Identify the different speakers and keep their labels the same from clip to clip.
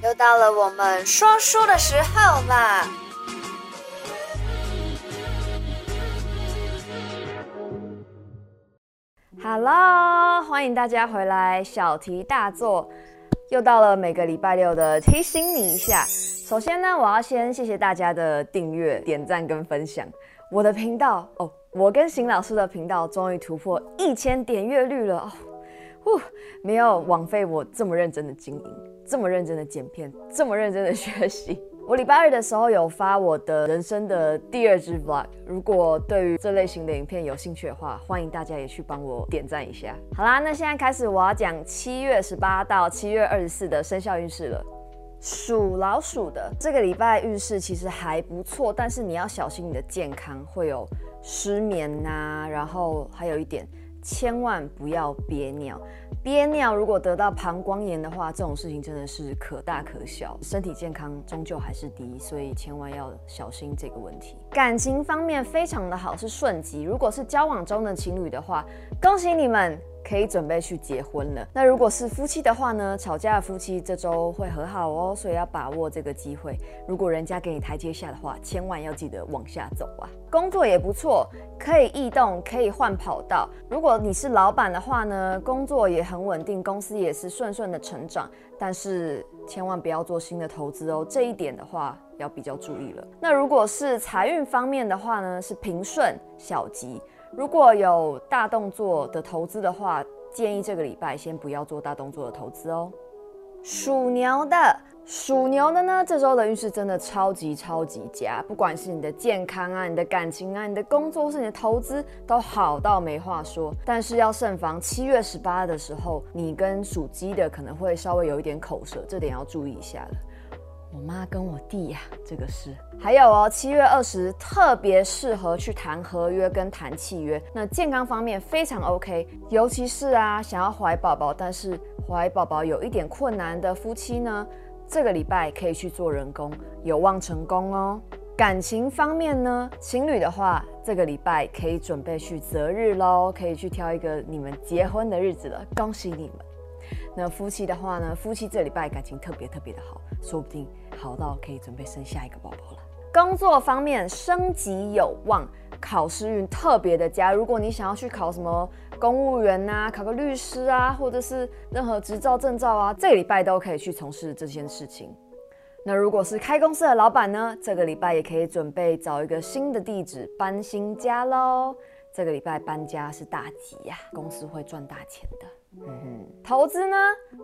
Speaker 1: 又到了我们说书的时候啦！Hello，欢迎大家回来，小题大做，又到了每个礼拜六的提醒你一下。首先呢，我要先谢谢大家的订阅、点赞跟分享。我的频道哦，我跟邢老师的频道终于突破一千点阅率了哦。不，没有枉费我这么认真的经营，这么认真的剪片，这么认真的学习。我礼拜二的时候有发我的人生的第二支 vlog，如果对于这类型的影片有兴趣的话，欢迎大家也去帮我点赞一下。好啦，那现在开始我要讲七月十八到七月二十四的生肖运势了。属老鼠的这个礼拜运势其实还不错，但是你要小心你的健康，会有失眠呐、然后还有一点。千万不要憋尿，憋尿如果得到膀胱炎的话，这种事情真的是可大可小，身体健康终究还是第一，所以千万要小心这个问题。感情方面非常的好，是顺吉。如果是交往中的情侣的话，恭喜你们。可以准备去结婚了。那如果是夫妻的话呢？吵架的夫妻这周会和好哦，所以要把握这个机会。如果人家给你台阶下的话，千万要记得往下走啊。工作也不错，可以异动，可以换跑道。如果你是老板的话呢，工作也很稳定，公司也是顺顺的成长。但是千万不要做新的投资哦，这一点的话要比较注意了。那如果是财运方面的话呢，是平顺小吉。如果有大动作的投资的话，建议这个礼拜先不要做大动作的投资哦。属牛的，属牛的呢，这周的运势真的超级超级佳，不管是你的健康啊、你的感情啊、你的工作，或是你的投资，都好到没话说。但是要慎防七月十八的时候，你跟属鸡的可能会稍微有一点口舌，这点要注意一下了。我妈跟我弟呀、啊，这个是。还有哦，七月二十特别适合去谈合约跟谈契约。那健康方面非常 OK，尤其是啊，想要怀宝宝，但是怀宝宝有一点困难的夫妻呢，这个礼拜可以去做人工，有望成功哦。感情方面呢，情侣的话，这个礼拜可以准备去择日喽，可以去挑一个你们结婚的日子了，恭喜你们。那夫妻的话呢，夫妻这礼拜感情特别特别的好，说不定好到可以准备生下一个宝宝了。工作方面升级有望，考试运特别的佳。如果你想要去考什么公务员呐、考个律师啊，或者是任何执照证照啊，这个礼拜都可以去从事这件事情。那如果是开公司的老板呢，这个礼拜也可以准备找一个新的地址搬新家喽。这个礼拜搬家是大吉呀、啊，公司会赚大钱的。嗯哼，投资呢？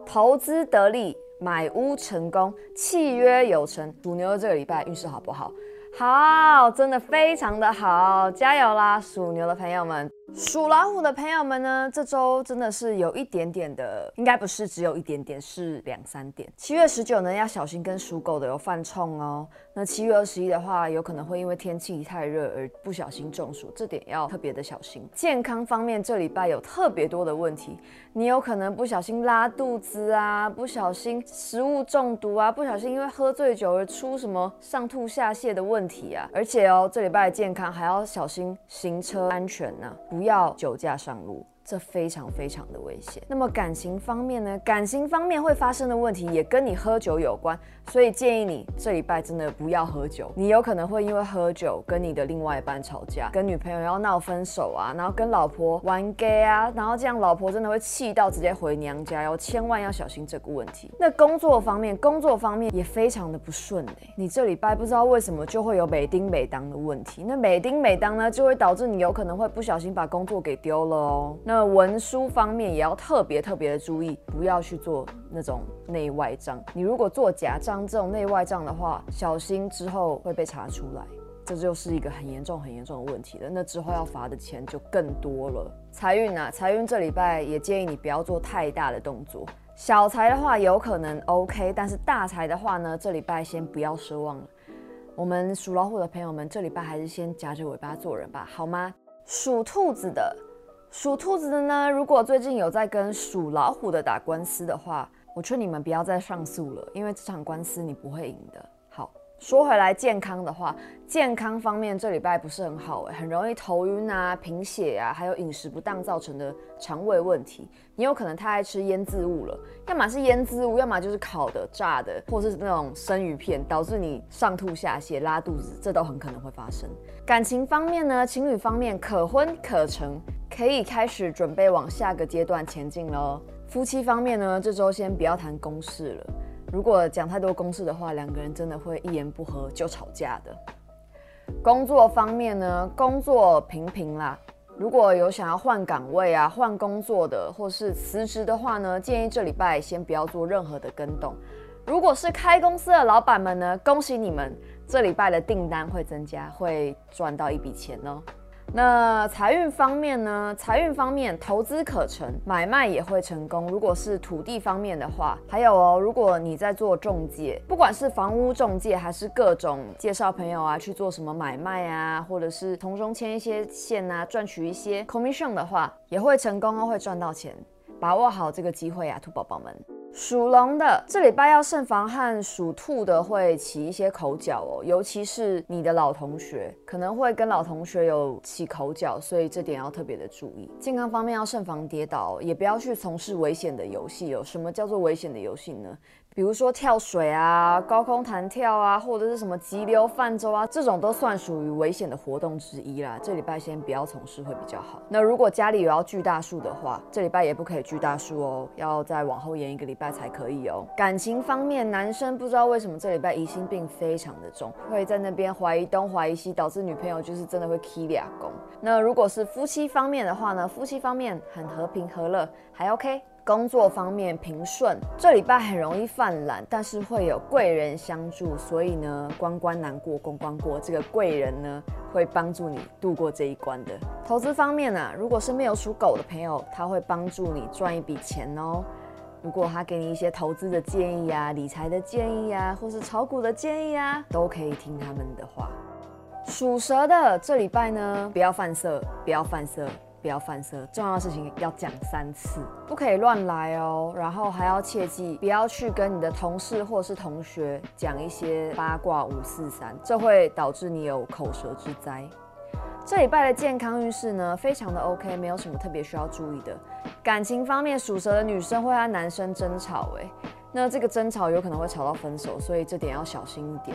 Speaker 1: 投资得利，买屋成功，契约有成。属牛的这个礼拜运势好不好？好，真的非常的好，加油啦，属牛的朋友们。属老虎的朋友们呢，这周真的是有一点点的，应该不是只有一点点，是两三点。七月十九呢，要小心跟属狗的有犯冲哦。那七月二十一的话，有可能会因为天气太热而不小心中暑，这点要特别的小心。健康方面，这礼拜有特别多的问题，你有可能不小心拉肚子啊，不小心食物中毒啊，不小心因为喝醉酒而出什么上吐下泻的问题啊。而且哦，这礼拜的健康还要小心行车安全呢、不要酒驾上路，这非常非常的危险。那么感情方面呢？感情方面会发生的问题也跟你喝酒有关，所以建议你这礼拜真的不要喝酒。你有可能会因为喝酒跟你的另外一半吵架，跟女朋友要闹分手啊，然后跟老婆玩 gay 啊，然后这样老婆真的会气到直接回娘家，哟千万要小心这个问题。那工作方面，工作方面也非常的不顺哎，你这礼拜不知道为什么就会有每丁每当的问题，那每丁每当呢就会导致你有可能会不小心把工作给丢了哦。那那文书方面也要特别特别的注意，不要去做那种内外账。你如果做假账这种内外账的话，小心之后会被查出来，这就是一个很严重很严重的问题了。那之后要罚的钱就更多了。财运啊，财运这礼拜也建议你不要做太大的动作。小财的话有可能 OK，但是大财的话呢，这礼拜先不要奢望了。我们属老虎的朋友们，这礼拜还是先夹着尾巴做人吧，好吗？属兔子的。属兔子的呢，如果最近有在跟属老虎的打官司的话，我劝你们不要再上诉了，因为这场官司你不会赢的。说回来，健康的话，健康方面这礼拜不是很好诶，很容易头晕啊、贫血啊，还有饮食不当造成的肠胃问题。你有可能太爱吃腌制物了，要么是腌制物，要么就是烤的、炸的，或是那种生鱼片，导致你上吐下泻、拉肚子，这都很可能会发生。感情方面呢，情侣方面可婚可成，可以开始准备往下个阶段前进喽。夫妻方面呢，这周先不要谈公事了。如果讲太多公式的话，两个人真的会一言不合就吵架的。工作方面呢，工作平平啦。如果有想要换岗位啊、换工作的，或是辞职的话呢，建议这礼拜先不要做任何的更动。如果是开公司的老板们呢，恭喜你们，这礼拜的订单会增加，会赚到一笔钱哦。那财运方面呢？财运方面，投资可成，买卖也会成功。如果是土地方面的话，还有哦，如果你在做中介，不管是房屋中介还是各种介绍朋友啊去做什么买卖啊，或者是从中牵一些线啊，赚取一些 commission 的话，也会成功哦，会赚到钱。把握好这个机会啊，兔宝宝们。属龙的这礼拜要慎防和属兔的会起一些口角哦，尤其是你的老同学可能会跟老同学有起口角，所以这点要特别的注意。健康方面要慎防跌倒，也不要去从事危险的游戏哦。什么叫做危险的游戏呢？比如说跳水啊、高空弹跳啊，或者是什么急流泛舟啊，这种都算属于危险的活动之一啦。这礼拜先不要从事会比较好。那如果家里有要锯大树的话，这礼拜也不可以锯大树哦，要再往后延一个礼拜才可以哦。感情方面，男生不知道为什么这礼拜疑心病非常的重，会在那边怀疑东怀疑西，导致女朋友就是真的会起俩攻。那如果是夫妻方面的话呢？夫妻方面很和平和乐，还 OK。工作方面平顺，这礼拜很容易犯懒，但是会有贵人相助，所以呢，关关难过关关过，这个贵人呢会帮助你度过这一关的。投资方面呢、啊，如果是没有属狗的朋友，他会帮助你赚一笔钱哦。如果他给你一些投资的建议、啊、理财的建议、啊，或是炒股的建议啊，都可以听他们的话。属蛇的这礼拜呢，不要犯色，不要犯色。不要犯色，重要的事情要讲三次，不可以乱来哦。然后还要切记，不要去跟你的同事或是同学讲一些八卦五四三，这会导致你有口舌之灾。这礼拜的健康运势呢，非常的 OK，没有什么特别需要注意的。感情方面，属蛇的女生会和男生争吵，哎，那这个争吵有可能会吵到分手，所以这点要小心一点。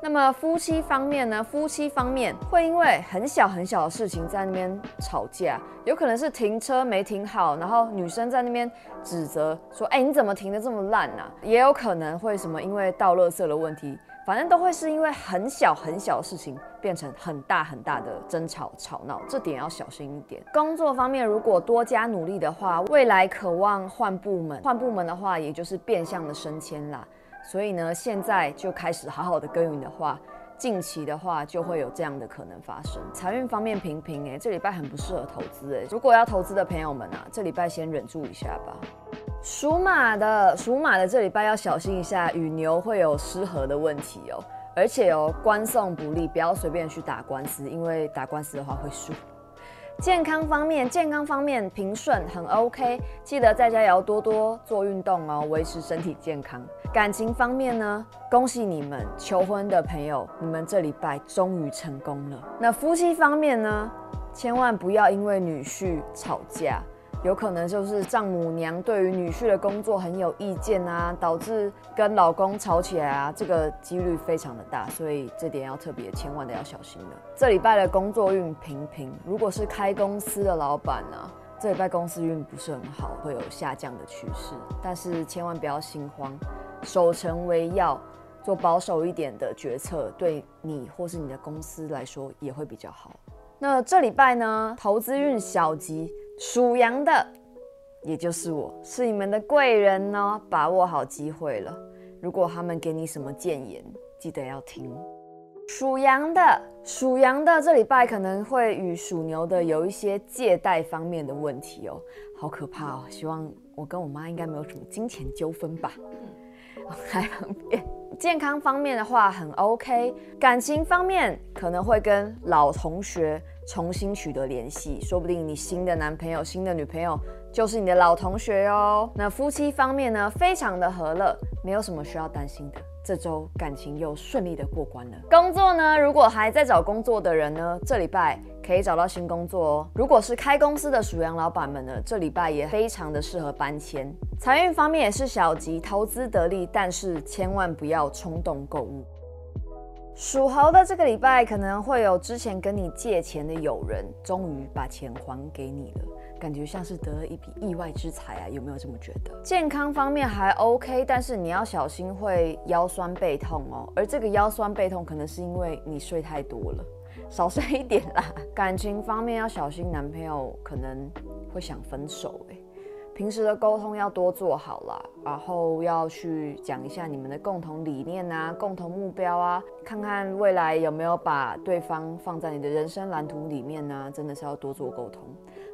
Speaker 1: 那么夫妻方面呢？夫妻方面会因为很小很小的事情在那边吵架，有可能是停车没停好，然后女生在那边指责说：“哎，你怎么停得这么烂啊？”也有可能会什么因为倒垃圾的问题，反正都会是因为很小很小的事情变成很大很大的争吵吵闹，这点要小心一点。工作方面如果多加努力的话，未来渴望换部门，换部门的话也就是变相的升迁啦。所以呢，现在就开始好好的耕耘的话，近期的话就会有这样的可能发生。财运方面平平哎，这礼拜很不适合投资哎。如果要投资的朋友们啊，这礼拜先忍住一下吧。属马的，属马的这礼拜要小心一下，与牛会有失和的问题哦。而且哦，官送不利，不要随便去打官司，因为打官司的话会输。健康方面，健康方面平顺，很 OK。记得在家也要多多做运动哦，维持身体健康。感情方面呢，恭喜你们求婚的朋友，你们这礼拜终于成功了。那夫妻方面呢，千万不要因为女婿吵架。有可能就是丈母娘对于女婿的工作很有意见啊，导致跟老公吵起来啊，这个几率非常的大，所以这点要特别千万的要小心了。这礼拜的工作运平平，如果是开公司的老板呢，这礼拜公司运不是很好，会有下降的趋势，但是千万不要心慌，守成为要，做保守一点的决策，对你或是你的公司来说也会比较好。那这礼拜呢，投资运小吉。属羊的，也就是我，是你们的贵人哦，把握好机会了。如果他们给你什么建言，记得要听。属羊的，属羊的这礼拜可能会与属牛的有一些借贷方面的问题哦，好可怕哦。希望我跟我妈应该没有什么金钱纠纷吧。还很便。健康方面的话很 OK，感情方面可能会跟老同学重新取得联系，说不定你新的男朋友、新的女朋友就是你的老同学哦。那夫妻方面呢，非常的和乐，没有什么需要担心的。这周感情又顺利的过关了。工作呢，如果还在找工作的人呢，这礼拜可以找到新工作哦。如果是开公司的属羊老板们呢，这礼拜也非常的适合搬迁。财运方面也是小吉，投资得利，但是千万不要冲动购物。属猴的这个礼拜可能会有之前跟你借钱的友人，终于把钱还给你了。感觉像是得了一笔意外之财啊，有没有这么觉得？健康方面还 OK，但是你要小心会腰酸背痛哦。而这个腰酸背痛可能是因为你睡太多了，少睡一点啦。感情方面要小心，男朋友可能会想分手欸。平时的沟通要多做好啦，然后要去讲一下你们的共同理念啊、共同目标啊，看看未来有没有把对方放在你的人生蓝图里面呢？真的是要多做沟通。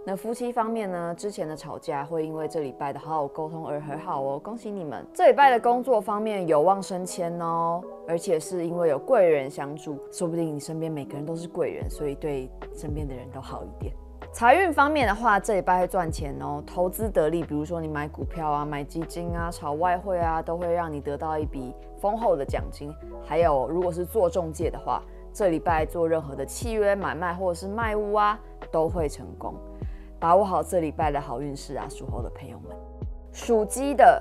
Speaker 1: 那夫妻方面呢？之前的吵架会因为这礼拜的好好沟通而和好哦，恭喜你们！这礼拜的工作方面有望升迁哦，而且是因为有贵人相助，说不定你身边每个人都是贵人，所以对身边的人都好一点。财运方面的话，这礼拜会赚钱哦，投资得利，比如说你买股票啊、买基金啊、炒外汇啊，都会让你得到一笔丰厚的奖金。还有，如果是做中介的话，这礼拜做任何的契约买卖或者是卖屋啊，都会成功。把握好这礼拜的好运势啊，属猴的朋友们，属鸡的。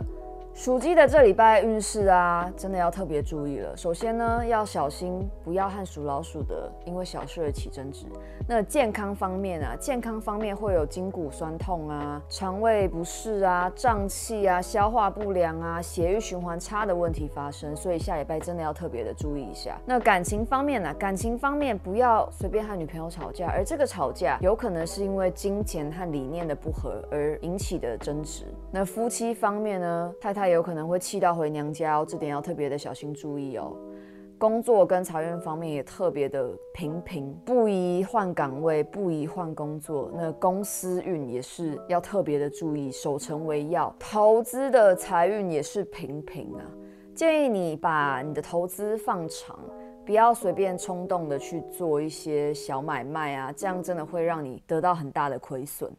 Speaker 1: 属鸡的这礼拜运势啊，真的要特别注意了。首先呢，要小心不要和属老鼠的因为小事而起争执。那健康方面啊，健康方面会有筋骨酸痛啊、肠胃不适啊、胀气啊、消化不良啊、血液循环差的问题发生，所以下礼拜真的要特别的注意一下。那感情方面呢、啊，感情方面不要随便和女朋友吵架，而这个吵架有可能是因为金钱和理念的不合而引起的争执。那夫妻方面呢，太太。他有可能会气到回娘家哦，这点要特别的小心注意哦。工作跟财运方面也特别的平平，不宜换岗位，不宜换工作。那公司运也是要特别的注意，守成为要。投资的财运也是平平啊，建议你把你的投资放长，不要随便冲动的去做一些小买卖啊，这样真的会让你得到很大的亏损。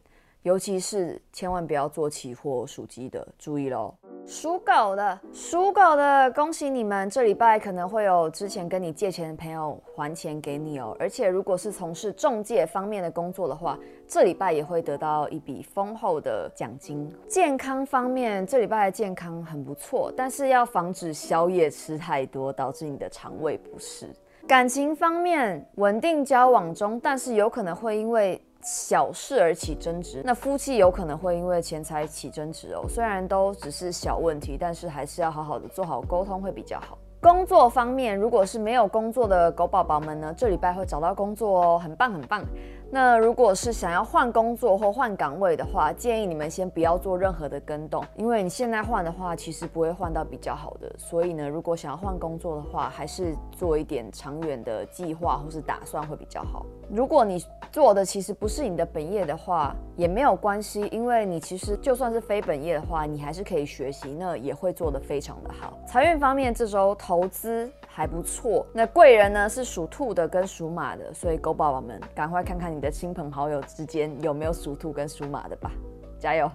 Speaker 1: 尤其是千万不要做期货，属鸡的注意喽。属狗的，属狗的，恭喜你们！这礼拜可能会有之前跟你借钱的朋友还钱给你哦。而且，如果是从事中介方面的工作的话，这礼拜也会得到一笔丰厚的奖金。健康方面，这礼拜的健康很不错，但是要防止宵夜吃太多，导致你的肠胃不适。感情方面，稳定交往中，但是有可能会因为小事而起争执，那夫妻有可能会因为钱财起争执哦。虽然都只是小问题，但是还是要好好的做好沟通会比较好。工作方面，如果是没有工作的狗宝宝们呢，这礼拜会找到工作哦，很棒很棒。那如果是想要换工作或换岗位的话，建议你们先不要做任何的更动，因为你现在换的话，其实不会换到比较好的。所以呢，如果想要换工作的话，还是做一点长远的计划或是打算会比较好。如果你做的其实不是你的本业的话，也没有关系，因为你其实就算是非本业的话，你还是可以学习，那也会做得非常的好。财运方面，这周投资还不错。那贵人呢是属兔的跟属马的，所以狗宝宝们赶快看看你的亲朋好友之间有没有属兔跟属马的吧，加油！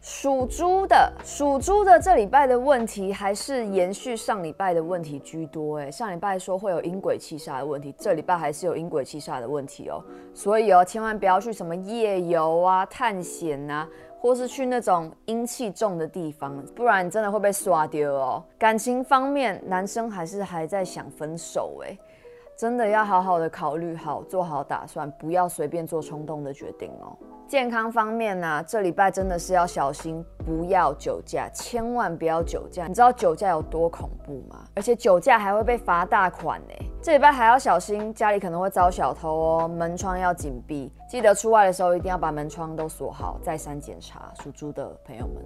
Speaker 1: 属猪的，属猪的这礼拜的问题还是延续上礼拜的问题居多。哎，上礼拜说会有阴鬼气煞的问题，这礼拜还是有阴鬼气煞的问题哦。所以哦，千万不要去什么夜游啊、探险啊，或是去那种阴气重的地方，不然真的会被刷丢哦。感情方面，男生还是还在想分手，哎，真的要好好的考虑好，做好打算，不要随便做冲动的决定哦。健康方面呢、这礼拜真的是要小心，不要酒驾，千万不要酒驾。你知道酒驾有多恐怖吗？而且酒驾还会被罚大款呢。这礼拜还要小心，家里可能会遭小偷哦，门窗要紧闭，记得出外的时候一定要把门窗都锁好，再三检查。属猪的朋友们，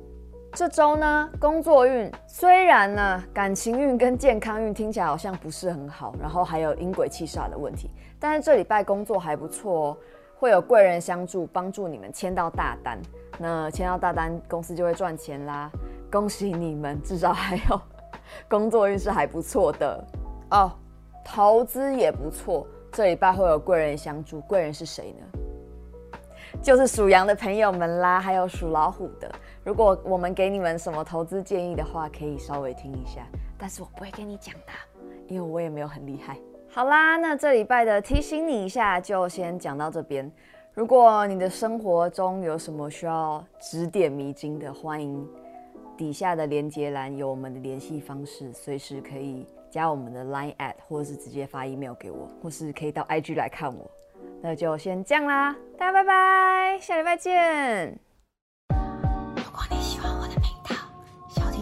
Speaker 1: 这周呢，工作运虽然呢，感情运跟健康运听起来好像不是很好，然后还有阴鬼气煞的问题，但是这礼拜工作还不错哦。会有贵人相助，帮助你们签到大单。那签到大单，公司就会赚钱啦。恭喜你们，至少还有工作运是还不错的哦。投资也不错，这礼拜会有贵人相助。贵人是谁呢？就是属羊的朋友们啦，还有属老虎的。如果我们给你们什么投资建议的话，可以稍微听一下，但是我不会跟你讲的，因为我也没有很厉害。好啦，那这礼拜的提醒你一下，就先讲到这边。如果你的生活中有什么需要指点迷津的，欢迎底下的连接栏有我们的联系方式，随时可以加我们的 Line at，或者是直接发 email 给我，或是可以到 IG 来看我。那就先这样啦，大家拜拜，下礼拜
Speaker 2: 见。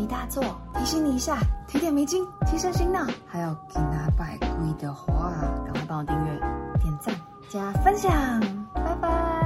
Speaker 2: 大作，提醒你一下，提点眉精，提升心脑，还有给他拜跪的话，赶快帮我订阅、点赞、加分享。拜拜。